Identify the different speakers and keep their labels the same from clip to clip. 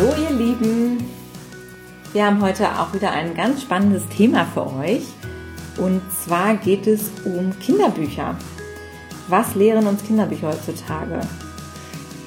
Speaker 1: Hallo ihr Lieben! Wir haben heute auch wieder ein ganz spannendes Thema für euch. Und zwar geht es um Kinderbücher. Was lehren uns Kinderbücher heutzutage?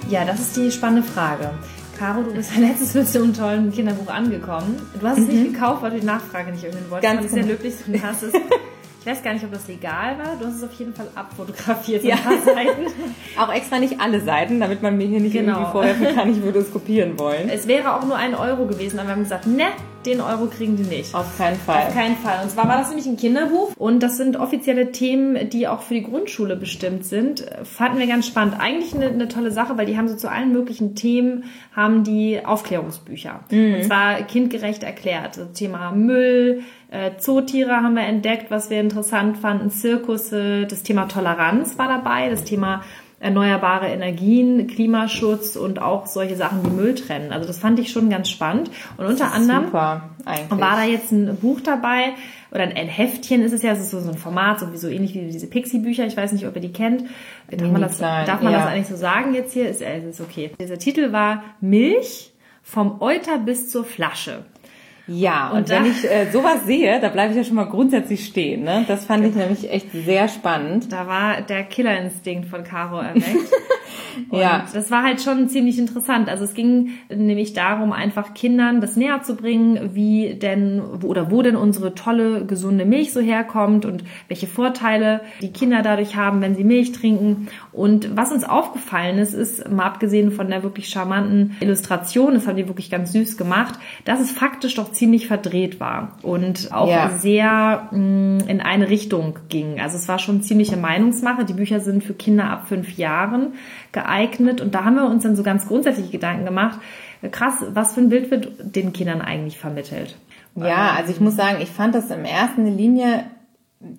Speaker 2: Ja, das ist die spannende Frage. Caro, du bist ja letztes mit so einem tollen Kinderbuch angekommen. Du hast es mhm. nicht gekauft, weil du die Nachfrage nicht irgendwie wolltest. Ganz genau. sehr löblich und hast es Ich weiß gar nicht, ob das legal war. Du hast es auf jeden Fall abfotografiert, ja. Seiten.
Speaker 1: auch extra nicht alle Seiten, damit man mir hier nicht genau. irgendwie vorwerfen kann, ich würde es kopieren wollen.
Speaker 2: Es wäre auch nur ein Euro gewesen, aber wir haben gesagt, ne, den Euro kriegen die nicht.
Speaker 1: Auf keinen Fall.
Speaker 2: Auf keinen Fall. Und zwar war das nämlich ein Kinderbuch und das sind offizielle Themen, die auch für die Grundschule bestimmt sind. Fanden wir ganz spannend. Eigentlich eine, eine tolle Sache, weil die haben so zu allen möglichen Themen haben die Aufklärungsbücher. Mhm. Und zwar kindgerecht erklärt. Das Thema Müll, äh, Zootiere haben wir entdeckt, was wir interessant fanden, Zirkusse, das Thema Toleranz war dabei, das Thema erneuerbare Energien, Klimaschutz und auch solche Sachen wie Müll trennen. Also das fand ich schon ganz spannend. Und unter anderem
Speaker 1: super,
Speaker 2: war da jetzt ein Buch dabei oder ein Heftchen ist es ja, es ist so, ein Format, sowieso ähnlich wie diese Pixie-Bücher. Ich weiß nicht, ob ihr die kennt. Darf man das, darf man ja. das eigentlich so sagen jetzt hier? Ist, ist okay. Dieser Titel war Milch vom Euter bis zur Flasche.
Speaker 1: Ja, und, und wenn ich äh, sowas sehe, da bleibe ich ja schon mal grundsätzlich stehen. Ne? Das fand ich nämlich echt sehr spannend.
Speaker 2: Da war der Killerinstinkt von Caro erweckt. Und ja. das war halt schon ziemlich interessant. Also es ging nämlich darum, einfach Kindern das näher zu bringen, wie denn oder wo denn unsere tolle, gesunde Milch so herkommt und welche Vorteile die Kinder dadurch haben, wenn sie Milch trinken. Und was uns aufgefallen ist, ist, mal abgesehen von der wirklich charmanten Illustration, das haben die wirklich ganz süß gemacht, dass es faktisch doch ziemlich verdreht war und auch ja. sehr mh, mm, in eine Richtung ging. Also es war schon ziemliche Meinungsmache. Die Bücher sind für Kinder ab fünf Jahren geeignet. Und da haben wir uns dann so ganz grundsätzlich Gedanken gemacht, krass, was für ein Bild wird den Kindern eigentlich vermittelt?
Speaker 1: Ja, also ich muss sagen, ich fand das in erster Linie,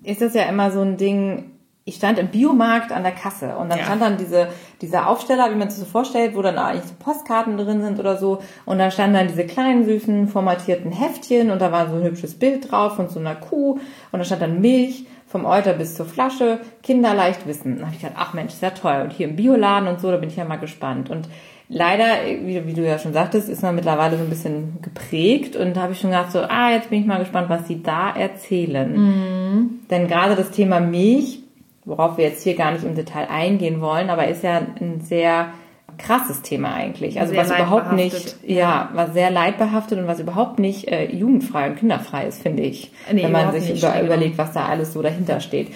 Speaker 1: ist das ja immer so ein Ding, ich stand im Biomarkt an der Kasse und dann ja. stand dann diese, dieser Aufsteller, wie man sich so vorstellt, wo dann eigentlich so Postkarten drin sind oder so und da standen dann diese kleinen, süßen, formatierten Heftchen und da war so ein hübsches Bild drauf von so einer Kuh und da stand dann Milch vom Euter bis zur Flasche, Kinder leicht wissen. Da habe ich gedacht, ach Mensch, ist ja toll. Und hier im Bioladen und so, da bin ich ja mal gespannt. Und leider, wie, wie du ja schon sagtest, ist man mittlerweile so ein bisschen geprägt und da habe ich schon gedacht, so, ah, jetzt bin ich mal gespannt, was sie da erzählen. Mhm. Denn gerade das Thema Milch, worauf wir jetzt hier gar nicht im Detail eingehen wollen, aber ist ja ein sehr krasses Thema eigentlich. Also sehr was überhaupt nicht, ja, was sehr leidbehaftet und was überhaupt nicht äh, jugendfrei und kinderfrei ist, finde ich. Nee, wenn man sich über, genau. überlegt, was da alles so dahinter steht.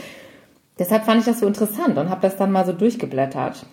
Speaker 1: Deshalb fand ich das so interessant und habe das dann mal so durchgeblättert.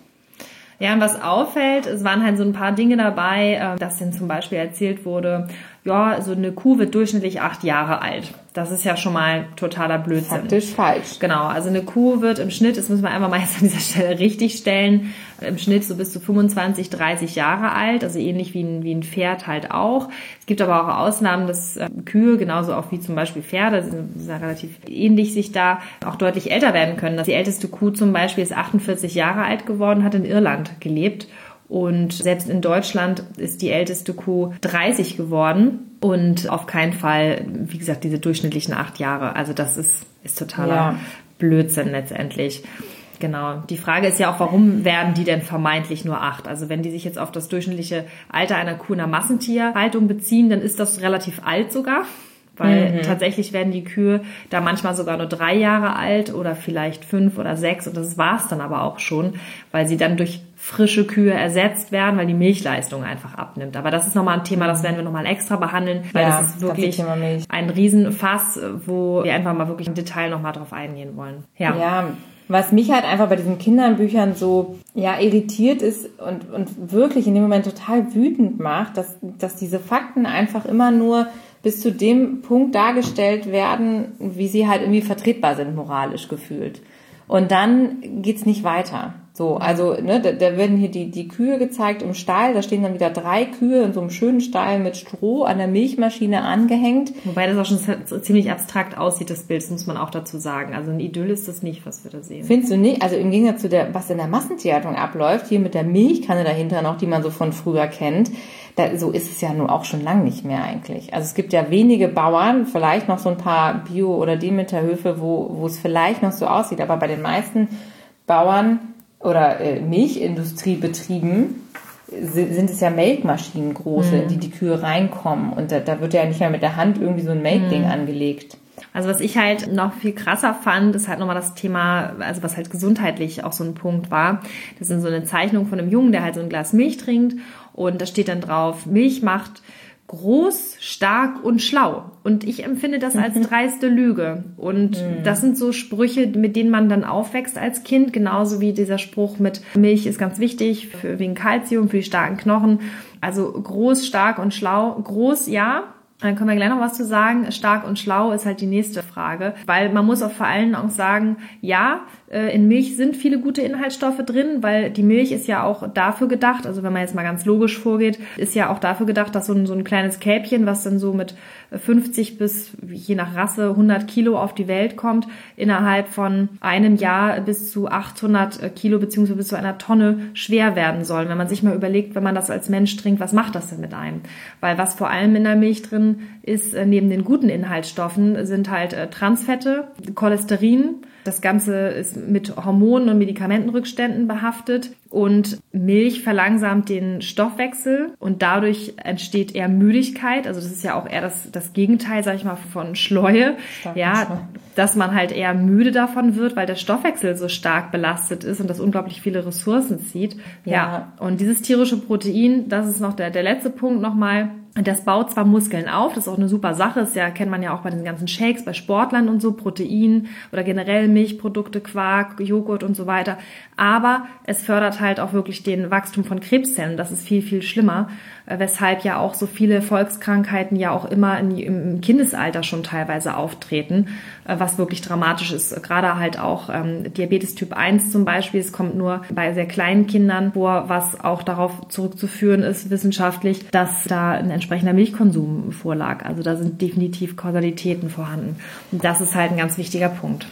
Speaker 2: Ja, und was auffällt, es waren halt so ein paar Dinge dabei, äh, dass denn zum Beispiel erzählt wurde, ja, so eine Kuh wird durchschnittlich acht Jahre alt. Das ist ja schon mal totaler Blödsinn.
Speaker 1: Faktisch falsch.
Speaker 2: Genau, also eine Kuh wird im Schnitt, das müssen wir einfach mal jetzt an dieser Stelle richtig stellen, im Schnitt so bis zu 25, 30 Jahre alt, also ähnlich wie ein, wie ein Pferd halt auch. Es gibt aber auch Ausnahmen, dass äh, Kühe, genauso auch wie zum Beispiel Pferde, sind ja relativ ähnlich sich da, auch deutlich älter werden können. Die älteste Kuh zum Beispiel ist 48 Jahre alt geworden, hat in Irland gelebt und selbst in Deutschland ist die älteste Kuh 30 geworden und auf keinen Fall, wie gesagt, diese durchschnittlichen acht Jahre. Also das ist, ist totaler ja. Blödsinn letztendlich. Genau. Die Frage ist ja auch, warum werden die denn vermeintlich nur acht? Also wenn die sich jetzt auf das durchschnittliche Alter einer Kuh in einer Massentierhaltung beziehen, dann ist das relativ alt sogar. Weil mhm. tatsächlich werden die Kühe da manchmal sogar nur drei Jahre alt oder vielleicht fünf oder sechs und das war's dann aber auch schon, weil sie dann durch frische Kühe ersetzt werden, weil die Milchleistung einfach abnimmt. Aber das ist nochmal ein Thema, das werden wir nochmal extra behandeln, weil ja, das ist wirklich das ein Riesenfass, wo wir einfach mal wirklich im Detail nochmal drauf eingehen wollen.
Speaker 1: Ja. ja. Was mich halt einfach bei diesen Kindernbüchern so ja irritiert ist und, und wirklich in dem Moment total wütend macht, dass, dass diese Fakten einfach immer nur bis zu dem Punkt dargestellt werden, wie sie halt irgendwie vertretbar sind, moralisch gefühlt. Und dann geht's nicht weiter. So, also ne, da, da werden hier die, die Kühe gezeigt im Stall, da stehen dann wieder drei Kühe in so einem schönen Stall mit Stroh an der Milchmaschine angehängt.
Speaker 2: Wobei das auch schon ziemlich abstrakt aussieht, das Bild, das muss man auch dazu sagen. Also ein Idyll ist das nicht, was wir da sehen.
Speaker 1: Findest du nicht? Also im Gegensatz zu der, was in der Massentierhaltung abläuft, hier mit der Milchkanne dahinter noch, die man so von früher kennt, da, so ist es ja nun auch schon lang nicht mehr eigentlich. Also es gibt ja wenige Bauern, vielleicht noch so ein paar Bio- oder Demeterhöfe, wo, wo es vielleicht noch so aussieht, aber bei den meisten Bauern oder äh, Milchindustriebetrieben sind es ja Melkmaschinen große, mhm. in die die Kühe reinkommen. Und da, da wird ja nicht mehr mit der Hand irgendwie so ein Melkding mhm. angelegt.
Speaker 2: Also was ich halt noch viel krasser fand, ist halt nochmal das Thema, also was halt gesundheitlich auch so ein Punkt war. Das sind so eine Zeichnung von einem Jungen, der halt so ein Glas Milch trinkt und da steht dann drauf, Milch macht groß, stark und schlau. Und ich empfinde das als dreiste Lüge. Und mhm. das sind so Sprüche, mit denen man dann aufwächst als Kind, genauso wie dieser Spruch mit Milch ist ganz wichtig für, wegen Kalzium, für die starken Knochen. Also groß, stark und schlau. Groß, ja, dann können wir gleich noch was zu sagen. Stark und schlau ist halt die nächste Frage, weil man muss auch vor allem auch sagen, ja, in Milch sind viele gute Inhaltsstoffe drin, weil die Milch ist ja auch dafür gedacht, also wenn man jetzt mal ganz logisch vorgeht, ist ja auch dafür gedacht, dass so ein, so ein kleines Kälbchen, was dann so mit 50 bis je nach Rasse 100 Kilo auf die Welt kommt, innerhalb von einem Jahr bis zu 800 Kilo beziehungsweise bis zu einer Tonne schwer werden soll. Wenn man sich mal überlegt, wenn man das als Mensch trinkt, was macht das denn mit einem? Weil was vor allem in der Milch drin ist, äh, neben den guten Inhaltsstoffen, sind halt äh, Transfette, Cholesterin, das Ganze ist mit Hormonen und Medikamentenrückständen behaftet und Milch verlangsamt den Stoffwechsel und dadurch entsteht eher Müdigkeit. Also das ist ja auch eher das, das Gegenteil, sag ich mal, von Schleue. Ja, dass man halt eher müde davon wird, weil der Stoffwechsel so stark belastet ist und das unglaublich viele Ressourcen zieht. Ja, ja. und dieses tierische Protein, das ist noch der, der letzte Punkt nochmal das baut zwar Muskeln auf, das ist auch eine super Sache, das ja, kennt man ja auch bei den ganzen Shakes, bei Sportlern und so, Protein oder generell Milchprodukte, Quark, Joghurt und so weiter. Aber es fördert halt auch wirklich den Wachstum von Krebszellen. Das ist viel, viel schlimmer, äh, weshalb ja auch so viele Volkskrankheiten ja auch immer im Kindesalter schon teilweise auftreten, äh, was wirklich dramatisch ist. Gerade halt auch ähm, Diabetes Typ 1 zum Beispiel. Es kommt nur bei sehr kleinen Kindern vor, was auch darauf zurückzuführen ist, wissenschaftlich, dass da ein entsprechender Milchkonsum vorlag. Also da sind definitiv Kausalitäten vorhanden. Und das ist halt ein ganz wichtiger Punkt.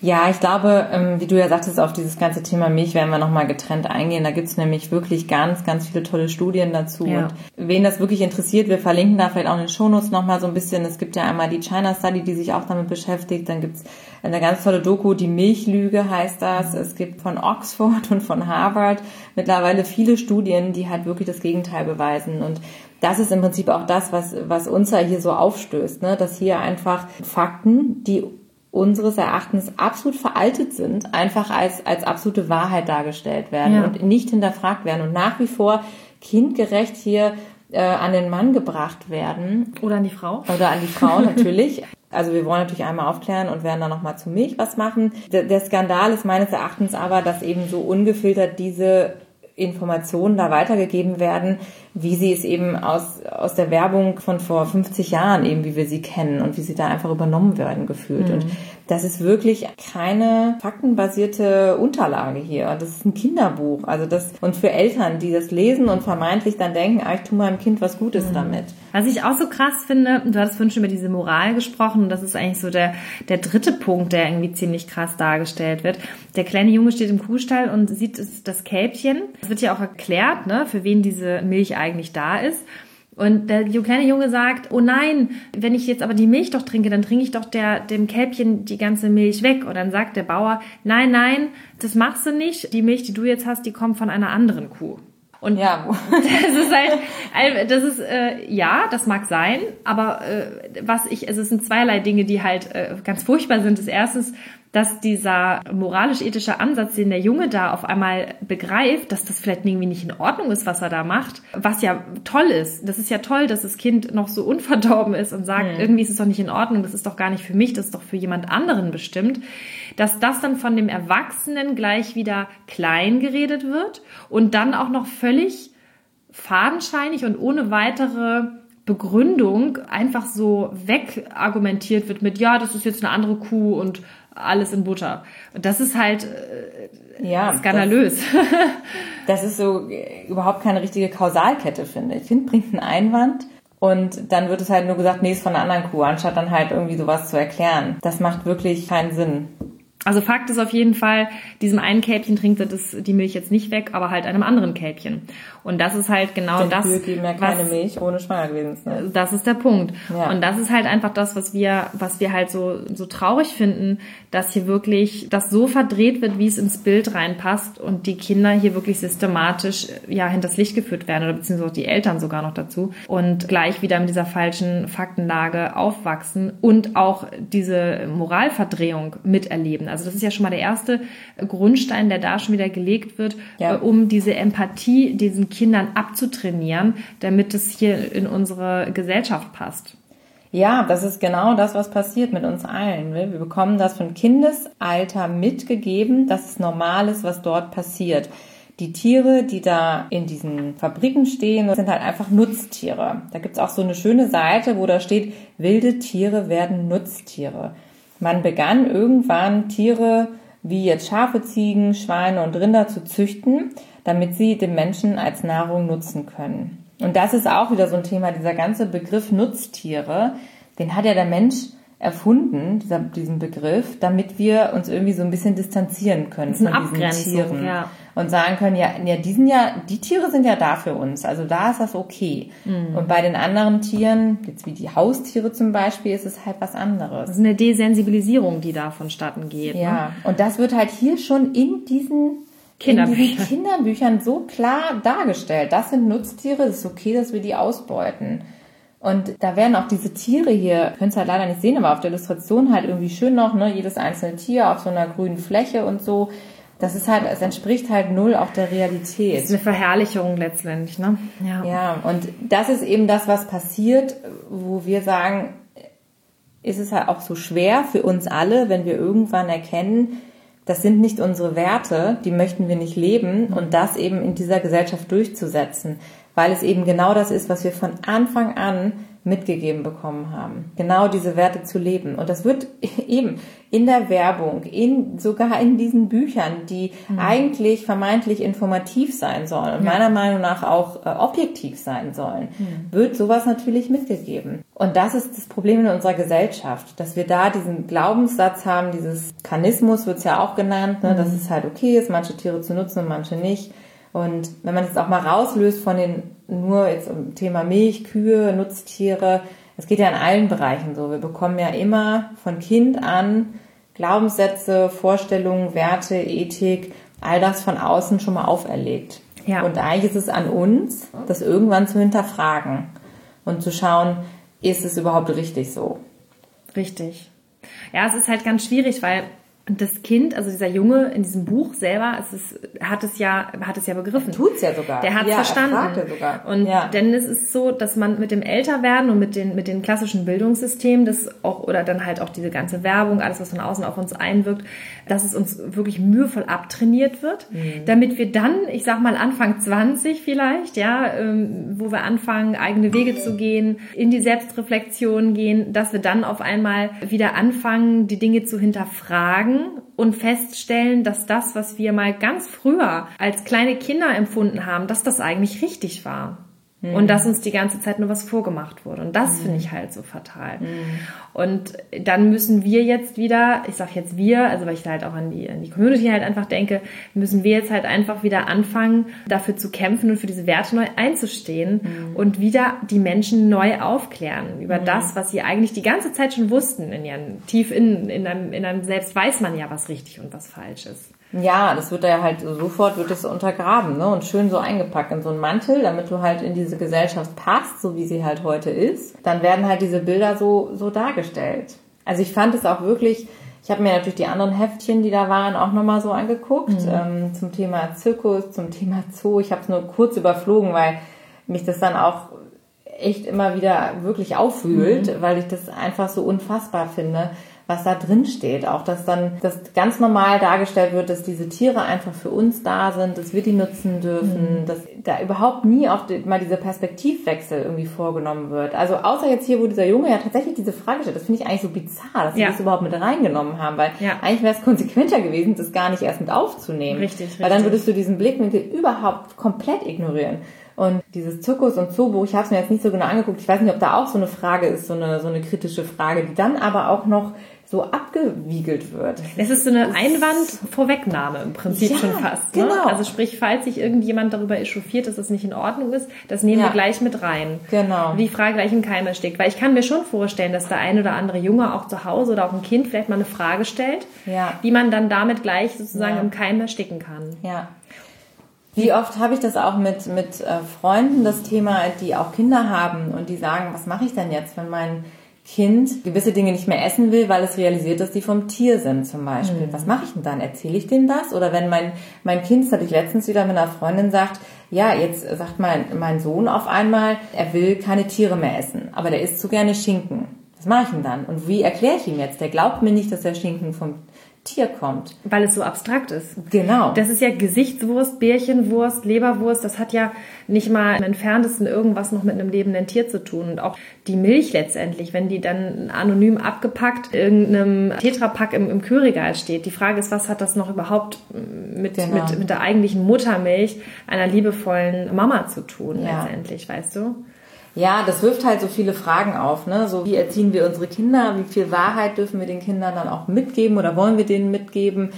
Speaker 1: Ja, ich glaube, ähm, wie du ja sagtest, auf dieses ganze Thema Milch werden wir nochmal getrennt eingehen. Da gibt's nämlich wirklich ganz, ganz viele tolle Studien dazu. Ja. Und wen das wirklich interessiert, wir verlinken da vielleicht auch in den Shownotes nochmal so ein bisschen. Es gibt ja einmal die China Study, die sich auch damit beschäftigt. Dann gibt's eine ganz tolle Doku, die Milchlüge heißt das. Es gibt von Oxford und von Harvard mittlerweile viele Studien, die halt wirklich das Gegenteil beweisen. Und das ist im Prinzip auch das, was, was uns ja hier so aufstößt, ne? dass hier einfach Fakten, die unseres Erachtens absolut veraltet sind, einfach als, als absolute Wahrheit dargestellt werden ja. und nicht hinterfragt werden und nach wie vor kindgerecht hier äh, an den Mann gebracht werden.
Speaker 2: Oder an die Frau.
Speaker 1: Oder an die Frau natürlich. Also wir wollen natürlich einmal aufklären und werden dann nochmal zu Milch was machen. Der, der Skandal ist meines Erachtens aber, dass eben so ungefiltert diese Informationen da weitergegeben werden, wie sie es eben aus, aus der Werbung von vor 50 Jahren eben, wie wir sie kennen und wie sie da einfach übernommen werden gefühlt. Mhm. Und das ist wirklich keine faktenbasierte Unterlage hier. Das ist ein Kinderbuch. Also das, und für Eltern, die das lesen und vermeintlich dann denken, ah, ich tue meinem Kind was Gutes mhm. damit.
Speaker 2: Was ich auch so krass finde, du hattest vorhin schon über diese Moral gesprochen, und das ist eigentlich so der, der dritte Punkt, der irgendwie ziemlich krass dargestellt wird. Der kleine Junge steht im Kuhstall und sieht das Kälbchen. Es wird ja auch erklärt, ne, für wen diese Milch eigentlich da ist. Und der kleine Junge sagt, oh nein, wenn ich jetzt aber die Milch doch trinke, dann trinke ich doch der, dem Kälbchen die ganze Milch weg. Und dann sagt der Bauer, nein, nein, das machst du nicht. Die Milch, die du jetzt hast, die kommt von einer anderen Kuh. Und ja, das ist halt, das ist äh, ja, das mag sein, aber äh, was ich, also es sind zweierlei Dinge, die halt äh, ganz furchtbar sind. Das erste ist, dass dieser moralisch-ethische Ansatz, den der Junge da auf einmal begreift, dass das vielleicht irgendwie nicht in Ordnung ist, was er da macht, was ja toll ist. Das ist ja toll, dass das Kind noch so unverdorben ist und sagt, mhm. irgendwie ist es doch nicht in Ordnung, das ist doch gar nicht für mich, das ist doch für jemand anderen bestimmt, dass das dann von dem Erwachsenen gleich wieder klein geredet wird und dann auch noch völlig fadenscheinig und ohne weitere Begründung einfach so wegargumentiert wird mit, ja, das ist jetzt eine andere Kuh und alles in Butter. Und das ist halt äh, ja, skandalös.
Speaker 1: Das, das ist so äh, überhaupt keine richtige Kausalkette, finde ich. Kind bringt einen Einwand und dann wird es halt nur gesagt, nee, ist von einer anderen Kuh, anstatt dann halt irgendwie sowas zu erklären. Das macht wirklich keinen Sinn.
Speaker 2: Also Fakt ist auf jeden Fall, diesem einen Kälbchen trinkt er das, die Milch jetzt nicht weg, aber halt einem anderen Kälbchen. Und das ist halt genau
Speaker 1: Denn
Speaker 2: das.
Speaker 1: Geben ja keine was, Milch, ohne schwanger gewesen zu sein.
Speaker 2: Das ist der Punkt. Ja. Und das ist halt einfach das, was wir, was wir halt so, so traurig finden, dass hier wirklich das so verdreht wird, wie es ins Bild reinpasst und die Kinder hier wirklich systematisch, ja, hinters Licht geführt werden oder beziehungsweise die Eltern sogar noch dazu und gleich wieder mit dieser falschen Faktenlage aufwachsen und auch diese Moralverdrehung miterleben. Also das ist ja schon mal der erste Grundstein, der da schon wieder gelegt wird, ja. Äh, um diese Empathie diesen Kindern abzutrainieren, damit es hier in unsere Gesellschaft passt.
Speaker 1: Ja, das ist genau das, was passiert mit uns allen. Wir bekommen das von Kindesalter mitgegeben, dass es normal ist, was dort passiert. Die Tiere, die da in diesen Fabriken stehen, sind halt einfach Nutztiere. Da gibt's auch so eine schöne Seite, wo da steht, wilde Tiere werden Nutztiere. Man begann irgendwann Tiere wie jetzt Schafe, Ziegen, Schweine und Rinder zu züchten, damit sie den Menschen als Nahrung nutzen können. Und das ist auch wieder so ein Thema, dieser ganze Begriff Nutztiere, den hat ja der Mensch erfunden, dieser, diesen Begriff, damit wir uns irgendwie so ein bisschen distanzieren können von diesen Tieren. Ja. Und sagen können, ja, ja, die sind ja, die Tiere sind ja da für uns, also da ist das okay. Mhm. Und bei den anderen Tieren, jetzt wie die Haustiere zum Beispiel, ist es halt was anderes.
Speaker 2: Das ist eine Desensibilisierung, die da vonstatten geht.
Speaker 1: Ja, ne? und das wird halt hier schon in diesen Kinderbüchern. in diesen Kinderbüchern so klar dargestellt. Das sind Nutztiere, es ist okay, dass wir die ausbeuten. Und da werden auch diese Tiere hier, könnt ihr halt leider nicht sehen, aber auf der Illustration halt irgendwie schön noch, ne, jedes einzelne Tier auf so einer grünen Fläche und so. Das ist halt, es entspricht halt null auch der Realität. Das
Speaker 2: ist eine Verherrlichung letztendlich, ne?
Speaker 1: Ja. Ja, und das ist eben das, was passiert, wo wir sagen, ist es halt auch so schwer für uns alle, wenn wir irgendwann erkennen, das sind nicht unsere Werte, die möchten wir nicht leben und das eben in dieser Gesellschaft durchzusetzen weil es eben genau das ist, was wir von Anfang an mitgegeben bekommen haben. Genau diese Werte zu leben. Und das wird eben in der Werbung, in, sogar in diesen Büchern, die mhm. eigentlich vermeintlich informativ sein sollen und ja. meiner Meinung nach auch äh, objektiv sein sollen, mhm. wird sowas natürlich mitgegeben. Und das ist das Problem in unserer Gesellschaft, dass wir da diesen Glaubenssatz haben, dieses Kanismus wird es ja auch genannt, ne, mhm. dass es halt okay ist, manche Tiere zu nutzen und manche nicht und wenn man es auch mal rauslöst von den nur jetzt im Thema Milch, Kühe, Nutztiere, es geht ja in allen Bereichen so. Wir bekommen ja immer von Kind an Glaubenssätze, Vorstellungen, Werte, Ethik, all das von außen schon mal auferlegt. Ja. Und eigentlich ist es an uns, das irgendwann zu hinterfragen und zu schauen, ist es überhaupt richtig so?
Speaker 2: Richtig. Ja, es ist halt ganz schwierig, weil das Kind, also dieser Junge in diesem Buch selber, es ist, hat es ja, hat es ja begriffen.
Speaker 1: Tut's ja sogar.
Speaker 2: Der hat es
Speaker 1: ja,
Speaker 2: verstanden.
Speaker 1: sogar.
Speaker 2: Und ja. denn es ist so, dass man mit dem Älterwerden und mit den, mit den klassischen Bildungssystemen, das auch, oder dann halt auch diese ganze Werbung, alles, was von außen auf uns einwirkt, dass es uns wirklich mühevoll abtrainiert wird, mhm. damit wir dann, ich sag mal Anfang 20 vielleicht, ja, ähm, wo wir anfangen, eigene Wege zu gehen, in die Selbstreflexion gehen, dass wir dann auf einmal wieder anfangen, die Dinge zu hinterfragen und feststellen, dass das, was wir mal ganz früher als kleine Kinder empfunden haben, dass das eigentlich richtig war. Mhm. Und dass uns die ganze Zeit nur was vorgemacht wurde. Und das mhm. finde ich halt so fatal. Mhm. Und dann müssen wir jetzt wieder, ich sage jetzt wir, also weil ich da halt auch an die, an die Community halt einfach denke, müssen wir jetzt halt einfach wieder anfangen, dafür zu kämpfen und für diese Werte neu einzustehen mhm. und wieder die Menschen neu aufklären über mhm. das, was sie eigentlich die ganze Zeit schon wussten. In ihren, tief in, in, einem, in einem selbst weiß man ja, was richtig und was falsch ist.
Speaker 1: Ja, das wird ja halt sofort wird es untergraben, ne? Und schön so eingepackt in so einen Mantel, damit du halt in diese Gesellschaft passt, so wie sie halt heute ist. Dann werden halt diese Bilder so so dargestellt. Also ich fand es auch wirklich. Ich habe mir natürlich die anderen Heftchen, die da waren, auch nochmal so angeguckt mhm. ähm, zum Thema Zirkus, zum Thema Zoo. Ich habe es nur kurz überflogen, weil mich das dann auch echt immer wieder wirklich aufwühlt, mhm. weil ich das einfach so unfassbar finde, was da drin steht. Auch, dass dann das ganz normal dargestellt wird, dass diese Tiere einfach für uns da sind, dass wir die nutzen dürfen, mhm. dass da überhaupt nie auch mal dieser Perspektivwechsel irgendwie vorgenommen wird. Also außer jetzt hier, wo dieser Junge ja tatsächlich diese Frage stellt, das finde ich eigentlich so bizarr, dass sie ja. das überhaupt mit reingenommen haben, weil ja. eigentlich wäre es konsequenter gewesen, das gar nicht erst mit aufzunehmen.
Speaker 2: Richtig, richtig.
Speaker 1: Weil dann würdest du diesen Blickwinkel überhaupt komplett ignorieren. Und dieses Zirkus- und Zoobuch, ich habe es mir jetzt nicht so genau angeguckt. Ich weiß nicht, ob da auch so eine Frage ist, so eine, so eine kritische Frage, die dann aber auch noch so abgewiegelt wird.
Speaker 2: Es ist so eine Einwandvorwegnahme im Prinzip ja, schon fast. Ne? Genau. Also sprich, falls sich irgendjemand darüber echauffiert, dass das nicht in Ordnung ist, das nehmen ja. wir gleich mit rein.
Speaker 1: Genau.
Speaker 2: Die Frage gleich im Keim erstickt. Weil ich kann mir schon vorstellen, dass der ein oder andere Junge auch zu Hause oder auch ein Kind vielleicht mal eine Frage stellt,
Speaker 1: ja.
Speaker 2: die man dann damit gleich sozusagen ja. im Keim ersticken kann.
Speaker 1: Ja. Wie oft habe ich das auch mit, mit äh, Freunden, das Thema, die auch Kinder haben und die sagen, was mache ich denn jetzt, wenn mein Kind gewisse Dinge nicht mehr essen will, weil es realisiert, dass die vom Tier sind zum Beispiel. Mhm. Was mache ich denn dann? Erzähle ich denen das? Oder wenn mein, mein Kind, das hatte ich letztens wieder mit einer Freundin, sagt, ja, jetzt sagt mein, mein Sohn auf einmal, er will keine Tiere mehr essen, aber der isst so gerne Schinken. Was mache ich denn dann? Und wie erkläre ich ihm jetzt? Der glaubt mir nicht, dass der Schinken vom Tier kommt.
Speaker 2: Weil es so abstrakt ist.
Speaker 1: Genau.
Speaker 2: Das ist ja Gesichtswurst, Bärchenwurst, Leberwurst. Das hat ja nicht mal im entferntesten irgendwas noch mit einem lebenden Tier zu tun. Und auch die Milch letztendlich, wenn die dann anonym abgepackt in irgendeinem Tetrapack im, im Kühlregal steht. Die Frage ist, was hat das noch überhaupt mit, genau. mit, mit der eigentlichen Muttermilch einer liebevollen Mama zu tun ja. letztendlich, weißt du?
Speaker 1: Ja, das wirft halt so viele Fragen auf. Ne? So wie erziehen wir unsere Kinder? Wie viel Wahrheit dürfen wir den Kindern dann auch mitgeben oder wollen wir denen mitgeben?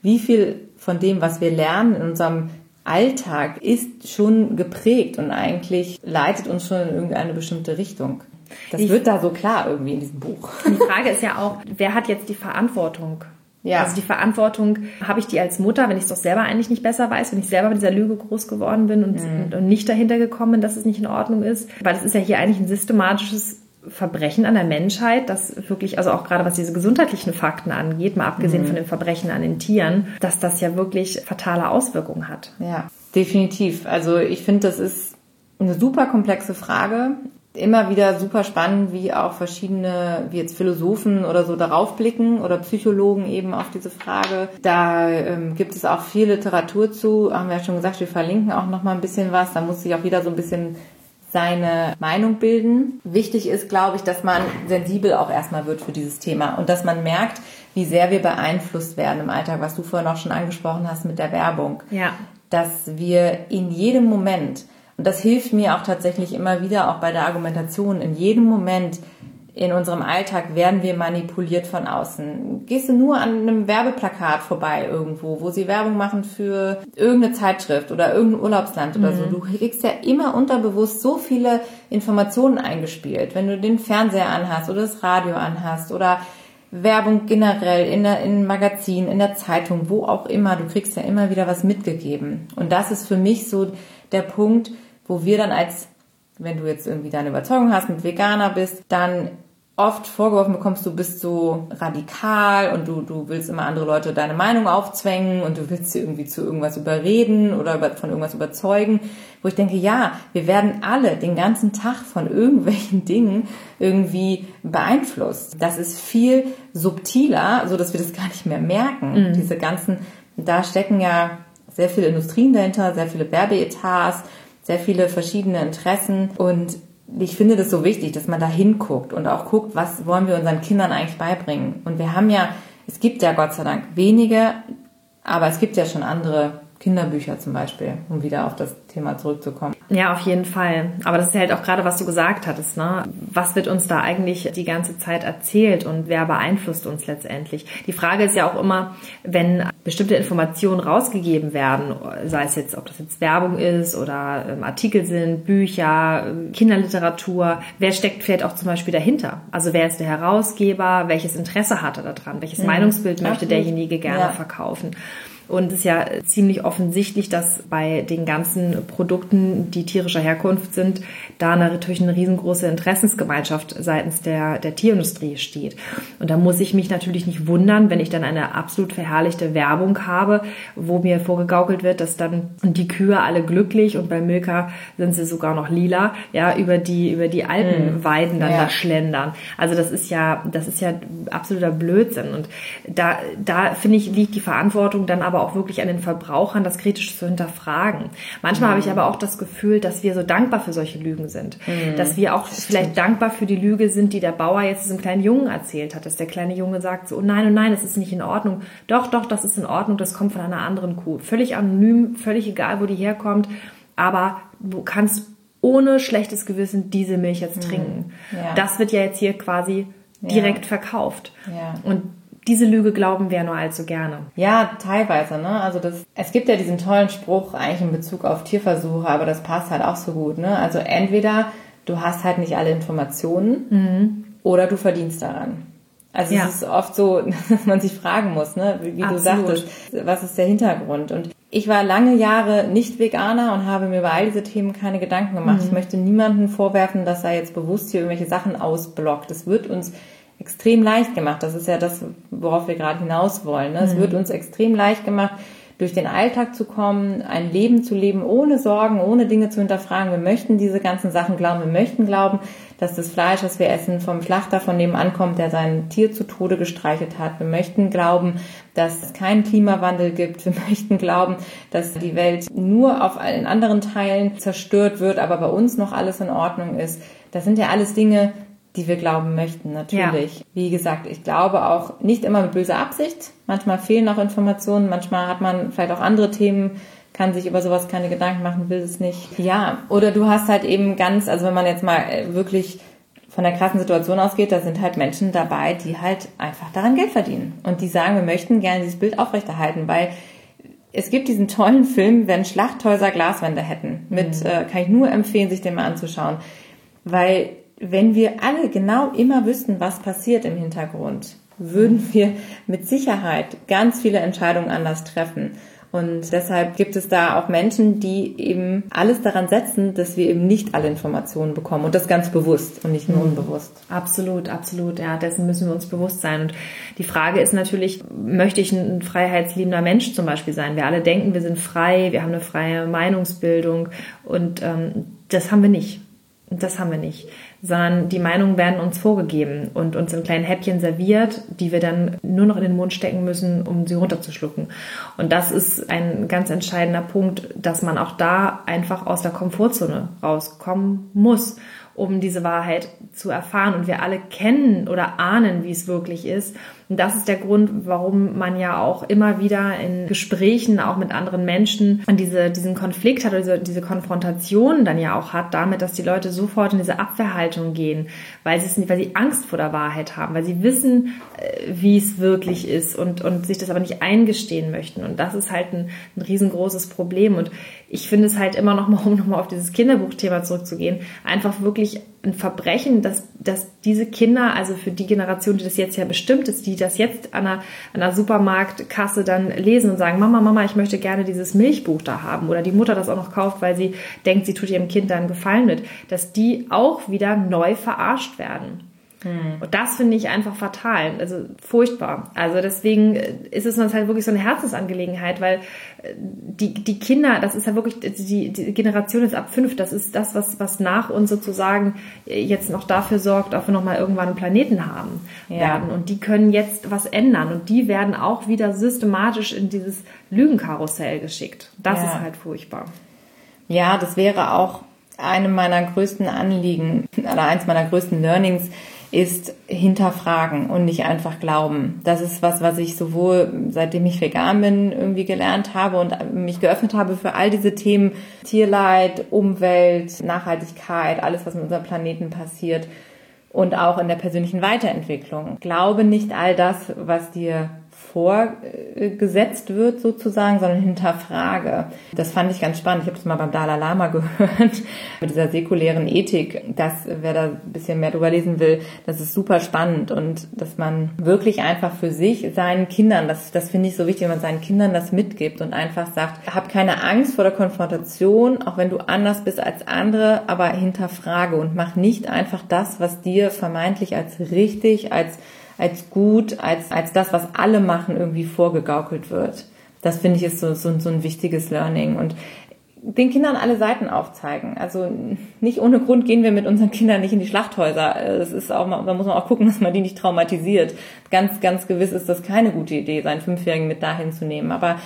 Speaker 1: Wie viel von dem, was wir lernen in unserem Alltag, ist schon geprägt und eigentlich leitet uns schon in irgendeine bestimmte Richtung. Das ich, wird da so klar irgendwie in diesem Buch.
Speaker 2: Die Frage ist ja auch, wer hat jetzt die Verantwortung ja. Also die Verantwortung habe ich die als Mutter, wenn ich es doch selber eigentlich nicht besser weiß, wenn ich selber mit dieser Lüge groß geworden bin und, mhm. und nicht dahinter gekommen bin, dass es nicht in Ordnung ist. Weil es ist ja hier eigentlich ein systematisches Verbrechen an der Menschheit, das wirklich, also auch gerade was diese gesundheitlichen Fakten angeht, mal abgesehen mhm. von den Verbrechen an den Tieren, dass das ja wirklich fatale Auswirkungen hat.
Speaker 1: Ja, definitiv. Also ich finde, das ist eine super komplexe Frage immer wieder super spannend, wie auch verschiedene, wie jetzt Philosophen oder so darauf blicken oder Psychologen eben auf diese Frage. Da ähm, gibt es auch viel Literatur zu, haben wir ja schon gesagt, wir verlinken auch noch mal ein bisschen was. Da muss sich auch wieder so ein bisschen seine Meinung bilden. Wichtig ist, glaube ich, dass man sensibel auch erstmal wird für dieses Thema und dass man merkt, wie sehr wir beeinflusst werden im Alltag, was du vorhin auch schon angesprochen hast mit der Werbung.
Speaker 2: Ja.
Speaker 1: Dass wir in jedem Moment und das hilft mir auch tatsächlich immer wieder, auch bei der Argumentation. In jedem Moment in unserem Alltag werden wir manipuliert von außen. Gehst du nur an einem Werbeplakat vorbei irgendwo, wo sie Werbung machen für irgendeine Zeitschrift oder irgendein Urlaubsland oder mhm. so. Du kriegst ja immer unterbewusst so viele Informationen eingespielt. Wenn du den Fernseher anhast oder das Radio anhast oder Werbung generell in der in Magazin, in der Zeitung, wo auch immer, du kriegst ja immer wieder was mitgegeben. Und das ist für mich so der Punkt, wo wir dann als, wenn du jetzt irgendwie deine Überzeugung hast, mit Veganer bist, dann oft vorgeworfen bekommst, du bist so radikal und du, du willst immer andere Leute deine Meinung aufzwängen und du willst sie irgendwie zu irgendwas überreden oder von irgendwas überzeugen, wo ich denke, ja, wir werden alle den ganzen Tag von irgendwelchen Dingen irgendwie beeinflusst. Das ist viel subtiler, so dass wir das gar nicht mehr merken. Mhm. Diese ganzen, da stecken ja sehr viele Industrien dahinter, sehr viele Werbeetats, sehr viele verschiedene Interessen und ich finde das so wichtig, dass man da hinguckt und auch guckt, was wollen wir unseren Kindern eigentlich beibringen. Und wir haben ja, es gibt ja Gott sei Dank wenige, aber es gibt ja schon andere Kinderbücher zum Beispiel, um wieder auf das Thema zurückzukommen.
Speaker 2: Ja, auf jeden Fall. Aber das ist halt auch gerade, was du gesagt hattest. Ne? Was wird uns da eigentlich die ganze Zeit erzählt und wer beeinflusst uns letztendlich? Die Frage ist ja auch immer, wenn bestimmte Informationen rausgegeben werden, sei es jetzt, ob das jetzt Werbung ist oder ähm, Artikel sind, Bücher, Kinderliteratur, wer steckt vielleicht auch zum Beispiel dahinter? Also wer ist der Herausgeber? Welches Interesse hat er daran? Welches mhm. Meinungsbild möchte derjenige gerne ja. verkaufen? Und es ist ja ziemlich offensichtlich, dass bei den ganzen Produkten, die tierischer Herkunft sind, da natürlich eine riesengroße Interessensgemeinschaft seitens der, der Tierindustrie steht. Und da muss ich mich natürlich nicht wundern, wenn ich dann eine absolut verherrlichte Werbung habe, wo mir vorgegaukelt wird, dass dann die Kühe alle glücklich und bei Milka sind sie sogar noch lila, ja, über die, über die Alpenweiden dann ja. da schlendern. Also das ist ja, das ist ja absoluter Blödsinn. Und da, da finde ich, liegt die Verantwortung dann aber aber auch wirklich an den Verbrauchern, das kritisch zu hinterfragen. Manchmal mhm. habe ich aber auch das Gefühl, dass wir so dankbar für solche Lügen sind. Mhm. Dass wir auch vielleicht dankbar für die Lüge sind, die der Bauer jetzt diesem kleinen Jungen erzählt hat. Dass der kleine Junge sagt so, oh nein, oh nein, das ist nicht in Ordnung. Doch, doch, das ist in Ordnung, das kommt von einer anderen Kuh. Völlig anonym, völlig egal, wo die herkommt. Aber du kannst ohne schlechtes Gewissen diese Milch jetzt mhm. trinken. Ja. Das wird ja jetzt hier quasi direkt ja. verkauft.
Speaker 1: Ja.
Speaker 2: Und diese Lüge glauben wir nur allzu gerne.
Speaker 1: Ja, teilweise, ne? Also das, es gibt ja diesen tollen Spruch eigentlich in Bezug auf Tierversuche, aber das passt halt auch so gut, ne? Also entweder du hast halt nicht alle Informationen mhm. oder du verdienst daran. Also ja. es ist oft so, dass man sich fragen muss, ne? wie, wie du sagtest, was ist der Hintergrund? Und ich war lange Jahre nicht Veganer und habe mir über all diese Themen keine Gedanken gemacht. Mhm. Ich möchte niemandem vorwerfen, dass er jetzt bewusst hier irgendwelche Sachen ausblockt. Es wird uns extrem leicht gemacht. Das ist ja das, worauf wir gerade hinaus wollen. Ne? Mhm. Es wird uns extrem leicht gemacht, durch den Alltag zu kommen, ein Leben zu leben ohne Sorgen, ohne Dinge zu hinterfragen. Wir möchten diese ganzen Sachen glauben. Wir möchten glauben, dass das Fleisch, das wir essen, vom Schlachter von dem ankommt, der sein Tier zu Tode gestreichelt hat. Wir möchten glauben, dass es keinen Klimawandel gibt. Wir möchten glauben, dass die Welt nur auf allen anderen Teilen zerstört wird, aber bei uns noch alles in Ordnung ist. Das sind ja alles Dinge, die wir glauben möchten, natürlich. Ja. Wie gesagt, ich glaube auch nicht immer mit böser Absicht. Manchmal fehlen auch Informationen, manchmal hat man vielleicht auch andere Themen, kann sich über sowas keine Gedanken machen, will es nicht. Ja, oder du hast halt eben ganz, also wenn man jetzt mal äh, wirklich von der krassen Situation ausgeht, da sind halt Menschen dabei, die halt einfach daran Geld verdienen. Und die sagen, wir möchten gerne dieses Bild aufrechterhalten, weil es gibt diesen tollen Film, wenn Schlachthäuser Glaswände hätten. Mit, mhm. äh, kann ich nur empfehlen, sich den mal anzuschauen. Weil wenn wir alle genau immer wüssten, was passiert im Hintergrund, würden wir mit Sicherheit ganz viele Entscheidungen anders treffen. Und deshalb gibt es da auch Menschen, die eben alles daran setzen, dass wir eben nicht alle Informationen bekommen. Und das ganz bewusst und nicht nur mhm. unbewusst.
Speaker 2: Absolut, absolut. Ja, dessen müssen wir uns bewusst sein. Und die Frage ist natürlich, möchte ich ein freiheitsliebender Mensch zum Beispiel sein? Wir alle denken, wir sind frei, wir haben eine freie Meinungsbildung und ähm, das haben wir nicht. Das haben wir nicht sondern die Meinungen werden uns vorgegeben und uns in kleinen Häppchen serviert, die wir dann nur noch in den Mund stecken müssen, um sie runterzuschlucken. Und das ist ein ganz entscheidender Punkt, dass man auch da einfach aus der Komfortzone rauskommen muss um diese Wahrheit zu erfahren. Und wir alle kennen oder ahnen, wie es wirklich ist. Und das ist der Grund, warum man ja auch immer wieder in Gesprächen, auch mit anderen Menschen, diese, diesen Konflikt hat oder diese, Konfrontation dann ja auch hat, damit, dass die Leute sofort in diese Abwehrhaltung gehen, weil sie, es, weil sie Angst vor der Wahrheit haben, weil sie wissen, äh, wie es wirklich ist und, und sich das aber nicht eingestehen möchten. Und das ist halt ein, ein riesengroßes Problem. Und ich finde es halt immer noch mal, um nochmal auf dieses Kinderbuchthema zurückzugehen, einfach wirklich ein Verbrechen, dass, dass diese Kinder, also für die Generation, die das jetzt ja bestimmt ist, die das jetzt an einer, an einer Supermarktkasse dann lesen und sagen, Mama, Mama, ich möchte gerne dieses Milchbuch da haben oder die Mutter das auch noch kauft, weil sie denkt, sie tut ihrem Kind da einen Gefallen mit, dass die auch wieder neu verarscht werden. Hm. Und das finde ich einfach fatal, also furchtbar. Also deswegen äh, ist es uns halt wirklich so eine Herzensangelegenheit, weil äh, die, die Kinder, das ist ja wirklich, die, die Generation ist ab fünf, das ist das, was, was nach uns sozusagen äh, jetzt noch dafür sorgt, ob wir nochmal irgendwann einen Planeten haben ja. werden. Und die können jetzt was ändern und die werden auch wieder systematisch in dieses Lügenkarussell geschickt. Das ja. ist halt furchtbar.
Speaker 1: Ja, das wäre auch eine meiner größten Anliegen oder eins meiner größten Learnings, ist hinterfragen und nicht einfach glauben. Das ist was, was ich sowohl seitdem ich vegan bin irgendwie gelernt habe und mich geöffnet habe für all diese Themen Tierleid, Umwelt, Nachhaltigkeit, alles, was mit unserem Planeten passiert und auch in der persönlichen Weiterentwicklung. Glaube nicht all das, was dir vorgesetzt wird sozusagen, sondern hinterfrage. Das fand ich ganz spannend. Ich habe das mal beim Dalai Lama gehört, mit dieser säkulären Ethik. Das, wer da ein bisschen mehr drüber lesen will, das ist super spannend und dass man wirklich einfach für sich seinen Kindern, das, das finde ich so wichtig, wenn man seinen Kindern das mitgibt und einfach sagt, hab keine Angst vor der Konfrontation, auch wenn du anders bist als andere, aber hinterfrage und mach nicht einfach das, was dir vermeintlich als richtig, als als gut, als, als das, was alle machen, irgendwie vorgegaukelt wird. Das finde ich ist so, so, so ein wichtiges Learning. Und den Kindern alle Seiten aufzeigen. Also nicht ohne Grund gehen wir mit unseren Kindern nicht in die Schlachthäuser. Es ist auch, da muss man auch gucken, dass man die nicht traumatisiert. Ganz, ganz gewiss ist das keine gute Idee, seinen Fünfjährigen mit dahin zu nehmen. Aber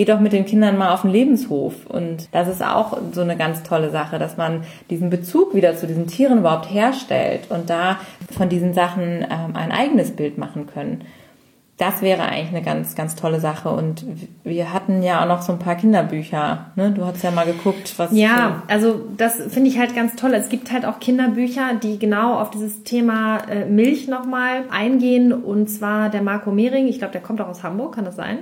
Speaker 1: geht doch mit den Kindern mal auf den Lebenshof. Und das ist auch so eine ganz tolle Sache, dass man diesen Bezug wieder zu diesen Tieren überhaupt herstellt und da von diesen Sachen ähm, ein eigenes Bild machen können. das wäre eigentlich eine ganz, ganz tolle Sache. Und wir hatten ja auch noch so ein paar Kinderbücher. Ne? Du hast ja mal geguckt, was.
Speaker 2: Ja, also das finde ich halt ganz toll. Es gibt halt auch Kinderbücher, die genau auf dieses Thema äh, Milch nochmal eingehen. Und zwar der Marco Mehring, ich glaube, der kommt auch aus Hamburg, kann das sein?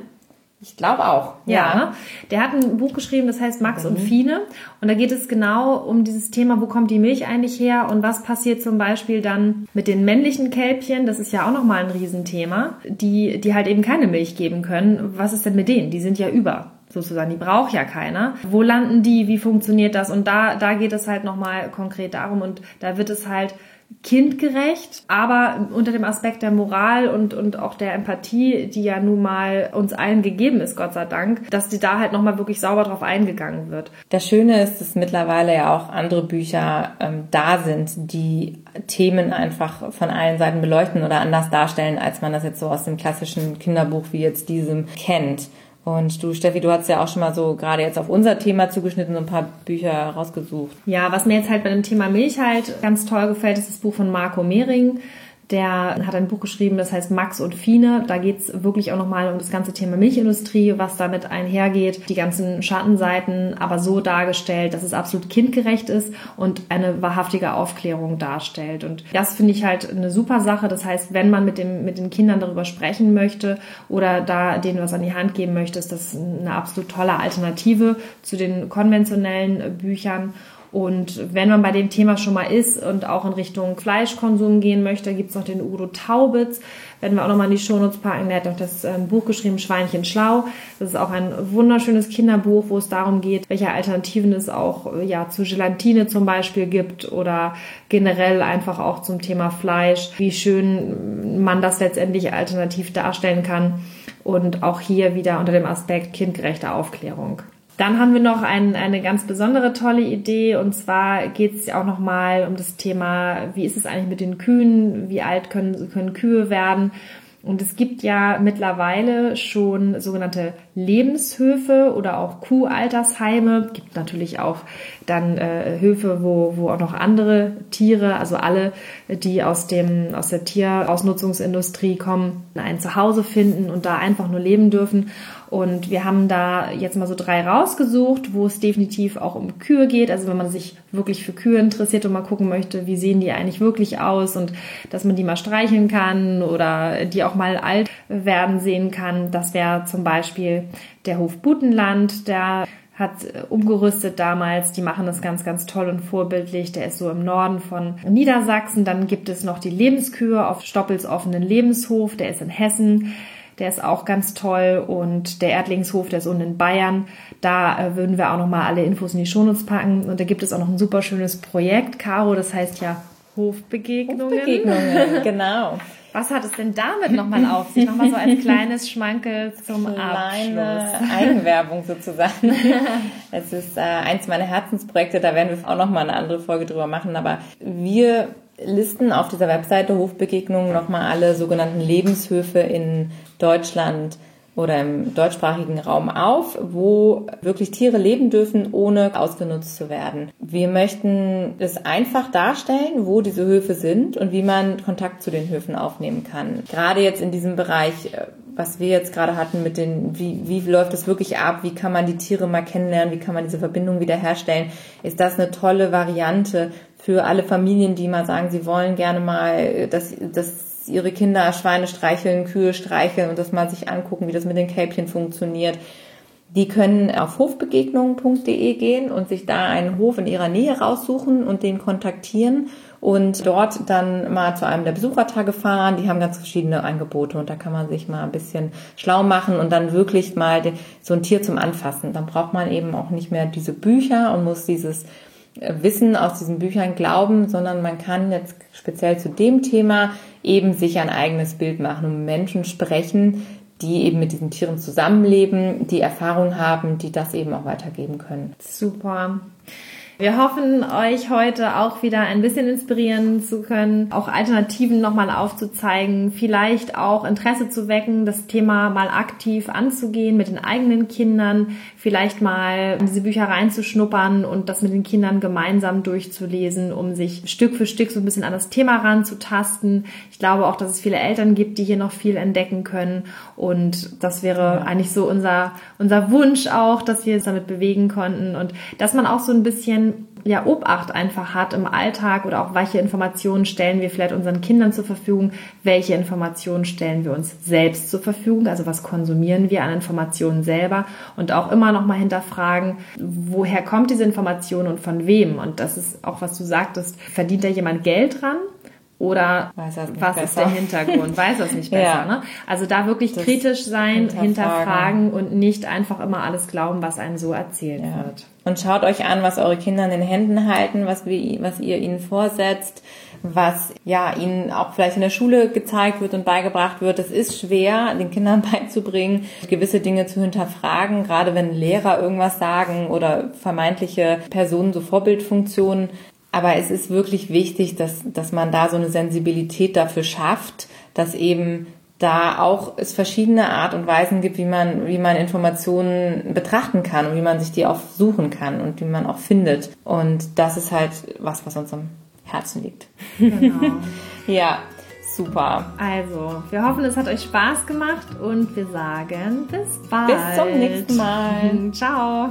Speaker 1: Ich glaube auch.
Speaker 2: Ja. ja. Der hat ein Buch geschrieben, das heißt Max mhm. und Fine. Und da geht es genau um dieses Thema, wo kommt die Milch eigentlich her und was passiert zum Beispiel dann mit den männlichen Kälbchen. Das ist ja auch nochmal ein Riesenthema, die, die halt eben keine Milch geben können. Was ist denn mit denen? Die sind ja über sozusagen, die braucht ja keiner. Wo landen die? Wie funktioniert das? Und da, da geht es halt nochmal konkret darum und da wird es halt kindgerecht, aber unter dem Aspekt der Moral und, und auch der Empathie, die ja nun mal uns allen gegeben ist, Gott sei Dank, dass die da halt nochmal wirklich sauber drauf eingegangen wird.
Speaker 1: Das Schöne ist, dass mittlerweile ja auch andere Bücher ähm, da sind, die Themen einfach von allen Seiten beleuchten oder anders darstellen, als man das jetzt so aus dem klassischen Kinderbuch wie jetzt diesem kennt. Und du, Steffi, du hast ja auch schon mal so gerade jetzt auf unser Thema zugeschnitten so ein paar Bücher rausgesucht.
Speaker 2: Ja, was mir jetzt halt bei dem Thema Milch halt ganz toll gefällt, ist das Buch von Marco Mehring. Der hat ein Buch geschrieben, das heißt Max und Fine. Da geht's wirklich auch nochmal um das ganze Thema Milchindustrie, was damit einhergeht, die ganzen Schattenseiten, aber so dargestellt, dass es absolut kindgerecht ist und eine wahrhaftige Aufklärung darstellt. Und das finde ich halt eine super Sache. Das heißt, wenn man mit, dem, mit den Kindern darüber sprechen möchte oder da denen was an die Hand geben möchte, ist das eine absolut tolle Alternative zu den konventionellen Büchern. Und wenn man bei dem Thema schon mal ist und auch in Richtung Fleischkonsum gehen möchte, gibt's noch den Udo Taubitz. Werden wir auch nochmal in die Shownotes packen. Der hat noch das ähm, Buch geschrieben, Schweinchen schlau. Das ist auch ein wunderschönes Kinderbuch, wo es darum geht, welche Alternativen es auch äh, ja, zu Gelatine zum Beispiel gibt oder generell einfach auch zum Thema Fleisch, wie schön man das letztendlich alternativ darstellen kann. Und auch hier wieder unter dem Aspekt kindgerechte Aufklärung. Dann haben wir noch ein, eine ganz besondere tolle Idee und zwar geht es auch nochmal um das Thema, wie ist es eigentlich mit den Kühen, wie alt können, können Kühe werden. Und es gibt ja mittlerweile schon sogenannte Lebenshöfe oder auch Kuhaltersheime. Gibt natürlich auch dann äh, Höfe, wo, wo auch noch andere Tiere, also alle, die aus dem aus der Tierausnutzungsindustrie kommen, ein Zuhause finden und da einfach nur leben dürfen. Und wir haben da jetzt mal so drei rausgesucht, wo es definitiv auch um Kühe geht. Also wenn man sich wirklich für Kühe interessiert und mal gucken möchte, wie sehen die eigentlich wirklich aus und dass man die mal streicheln kann oder die auch mal alt werden sehen kann. Das wäre zum Beispiel der Hof Butenland, der hat umgerüstet damals. Die machen das ganz, ganz toll und vorbildlich. Der ist so im Norden von Niedersachsen. Dann gibt es noch die Lebenskühe auf Stoppels offenen Lebenshof. Der ist in Hessen. Der ist auch ganz toll. Und der Erdlingshof, der ist unten in Bayern. Da äh, würden wir auch nochmal alle Infos in die Shownotes packen. Und da gibt es auch noch ein super schönes Projekt, Caro. Das heißt ja Hofbegegnungen.
Speaker 1: Hofbegegnungen, genau.
Speaker 2: Was hat es denn damit nochmal auf sich? Nochmal so als kleines Schmankel zum
Speaker 1: Kleine Abschluss. Eigenwerbung sozusagen. Es ist äh, eins meiner Herzensprojekte, da werden wir auch nochmal eine andere Folge drüber machen, aber wir listen auf dieser Webseite Hofbegegnungen nochmal alle sogenannten Lebenshöfe in Deutschland oder im deutschsprachigen Raum auf, wo wirklich Tiere leben dürfen, ohne ausgenutzt zu werden. Wir möchten es einfach darstellen, wo diese Höfe sind und wie man Kontakt zu den Höfen aufnehmen kann. Gerade jetzt in diesem Bereich, äh, was wir jetzt gerade hatten mit den, wie, wie läuft es wirklich ab, wie kann man die Tiere mal kennenlernen, wie kann man diese Verbindung wiederherstellen, ist das eine tolle Variante für alle Familien, die mal sagen, sie wollen gerne mal, dass, dass ihre Kinder Schweine streicheln, Kühe streicheln und das mal sich angucken, wie das mit den Kälbchen funktioniert. Die können auf hofbegegnungen.de gehen und sich da einen Hof in ihrer Nähe raussuchen und den kontaktieren und dort dann mal zu einem der Besuchertage fahren. Die haben ganz verschiedene Angebote und da kann man sich mal ein bisschen schlau machen und dann wirklich mal so ein Tier zum Anfassen. Dann braucht man eben auch nicht mehr diese Bücher und muss dieses Wissen aus diesen Büchern glauben, sondern man kann jetzt speziell zu dem Thema eben sich ein eigenes Bild machen und Menschen sprechen, die eben mit diesen Tieren zusammenleben, die Erfahrung haben, die das eben auch weitergeben können.
Speaker 2: Super. Wir hoffen, euch heute auch wieder ein bisschen inspirieren zu können, auch Alternativen nochmal aufzuzeigen, vielleicht auch Interesse zu wecken, das Thema mal aktiv anzugehen mit den eigenen Kindern, vielleicht mal diese Bücher reinzuschnuppern und das mit den Kindern gemeinsam durchzulesen, um sich Stück für Stück so ein bisschen an das Thema ranzutasten. Ich glaube auch, dass es viele Eltern gibt, die hier noch viel entdecken können. Und das wäre eigentlich so unser, unser Wunsch auch, dass wir es damit bewegen konnten. Und dass man auch so ein bisschen ja, Obacht einfach hat im Alltag oder auch welche Informationen stellen wir vielleicht unseren Kindern zur Verfügung, welche Informationen stellen wir uns selbst zur Verfügung, also was konsumieren wir an Informationen selber und auch immer noch mal hinterfragen, woher kommt diese Information und von wem und das ist auch, was du sagtest, verdient da jemand Geld dran? Oder was besser. ist der Hintergrund? Weiß das nicht besser. ja. ne? Also da wirklich das kritisch sein, hinterfragen. hinterfragen. und nicht einfach immer alles glauben, was einem so erzählt ja. wird.
Speaker 1: Und schaut euch an, was eure Kinder in den Händen halten, was, wir, was ihr ihnen vorsetzt, was ja ihnen auch vielleicht in der Schule gezeigt wird und beigebracht wird. Es ist schwer, den Kindern beizubringen, gewisse Dinge zu hinterfragen, gerade wenn Lehrer irgendwas sagen oder vermeintliche Personen so Vorbildfunktionen aber es ist wirklich wichtig, dass, dass man da so eine Sensibilität dafür schafft, dass eben da auch es verschiedene Art und Weisen gibt, wie man, wie man Informationen betrachten kann und wie man sich die auch suchen kann und wie man auch findet. Und das ist halt was, was uns am Herzen liegt. Genau. ja, super.
Speaker 2: Also, wir hoffen, es hat euch Spaß gemacht und wir sagen bis bald.
Speaker 1: Bis zum nächsten Mal.
Speaker 2: Ciao.